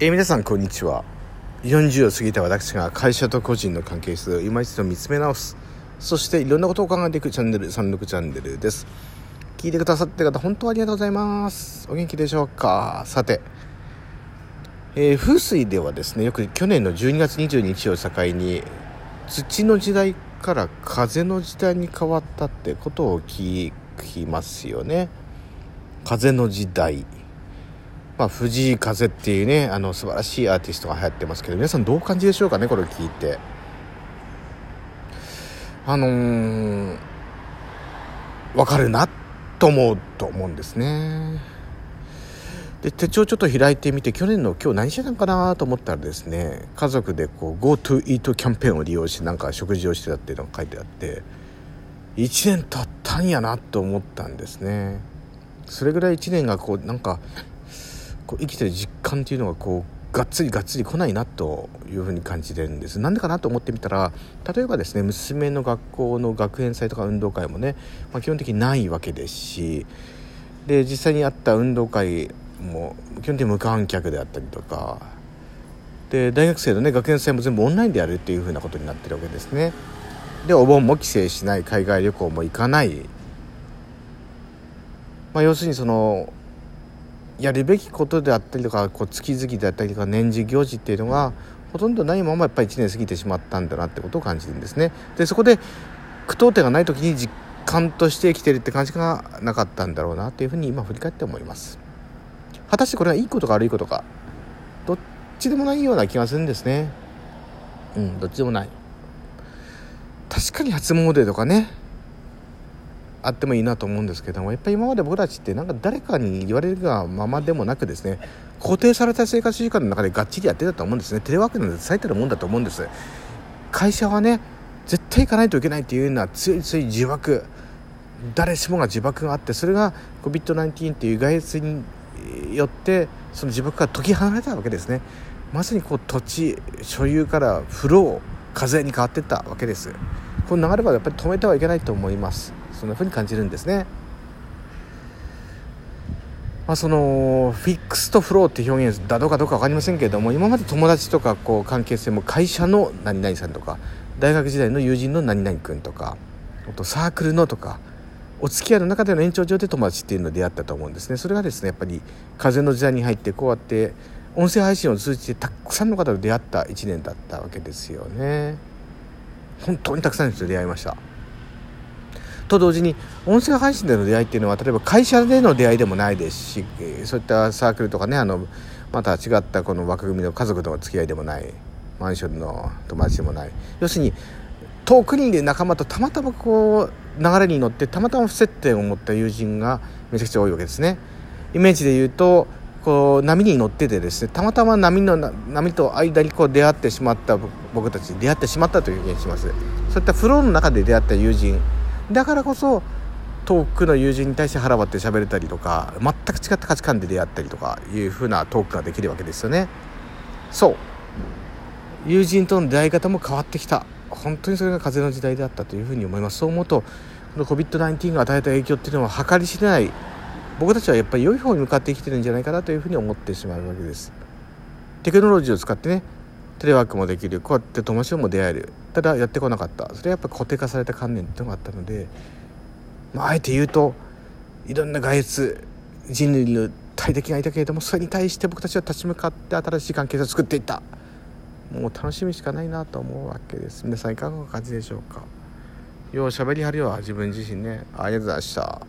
えー、皆さんこんにちは。40を過ぎた私が会社と個人の関係性を今一度見つめ直す。そしていろんなことを考えていくチャンネル36チャンネルです。聞いてくださってる方本当ありがとうございます。お元気でしょうか？さて、えー、風水ではですねよく去年の12月22日を境に土の時代から風の時代に変わったってことを聞きますよね。風の時代。まあ、藤井風っていうねあの素晴らしいアーティストが流行ってますけど皆さんどう感じでしょうかねこれを聞いて。あのー、分かるなと思うと思うんですね。で手帳ちょっと開いてみて去年の今日何してたんかなと思ったらですね家族でこう GoToEat キャンペーンを利用しなんか食事をしてたっていうのが書いてあって1年経ったんやなと思ったんですね。それぐらい1年がこうなんかこう生きてる実感っていうのがこうがっつりがっつり来ないなというふうに感じてるんです。なんでかなと思ってみたら例えばですね娘の学校の学園祭とか運動会もね、まあ、基本的にないわけですしで実際にあった運動会も基本的に無観客であったりとかで大学生のね学園祭も全部オンラインでやるっていうふうなことになってるわけですね。でお盆も帰省しない海外旅行も行かない、まあ、要するにそのやるべきことであったりとかこう月々であったりとか年次行事っていうのがほとんどないままやっぱり1年過ぎてしまったんだなってことを感じるんですね。でそこで句読点がない時に実感として生きてるって感じがなかったんだろうなっていうふうに今振り返って思います。果たしてこれはいいことか悪いことかどっちでもないような気がするんですね。うんどっちでもない。確かに初詣とかねあってもいいなと思うんですけどもやっぱり今まで僕たちってなんか誰かに言われるがままでもなくですね固定された生活時間の中でがっちりやってたと思うんですね。テレワークなんて最たるもんだと思うんです。会社はね絶対行かないといけないっていうような強い強い自爆誰しもが自爆があってそれが COVID-19 っていう外出によってその自爆が解き放たれたわけですね。まさにこう土地所有からフロー風に変わっていったわけです。この流れはやっぱり止めてはいけないと思います。そんな風に感じるんですね。まあ、そのフィックスとフローって表現だどうかどうか分かりませんけれども今まで友達とかこう関係性も会社の何々さんとか大学時代の友人の何々君とかあとサークルのとかお付き合いの中での延長上で友達っていうので出会ったと思うんですね。それがですねやっぱり風の時代に入ってこうやって音声配信を通じてたくさんの方と出会った1年だったわけですよね。本当にたくさんの人と出会いました。と同時に音声配信での出会いっていうのは例えば会社での出会いでもないですしそういったサークルとかねあのまた違ったこの枠組みの家族との付き合いでもないマンションの友達でもない要するに遠くにいる仲間とたまたまこう流れに乗ってたまたま不接点を持った友人がめちゃくちゃ多いわけですね。イメージで言うとこう波に乗っててですねたまたま波の波と間にこう出会ってしまった僕たち出会ってしまったという表現しますそういったフローの中で出会った友人だからこそ遠くの友人に対して腹割って喋れたりとか全く違った価値観で出会ったりとかいう風なトークができるわけですよね。そう。友人との出会い方も変わってきた。本当にそれが風の時代であったというふうに思います。そう思うとこの COVID-19 が与えた影響っていうのは計り知れない。僕たちはやっぱり良い方に向かって生きてるんじゃないかなというふうに思ってしまうわけです。テクノロジーを使ってねテレワークもできるこうやって友達も出会える。ただやってこなかった。それはやっぱ固定化された観念っていうのがあったので、まあ、あえて言うといろんな外出人類の大敵がいたけれどもそれに対して僕たちは立ち向かって新しい関係性を作っていった。もう楽しみしかないなと思うわけです。皆さんいかがお感じでしょうか。よう喋りはるよ。自分自身ね。ありがとうございました。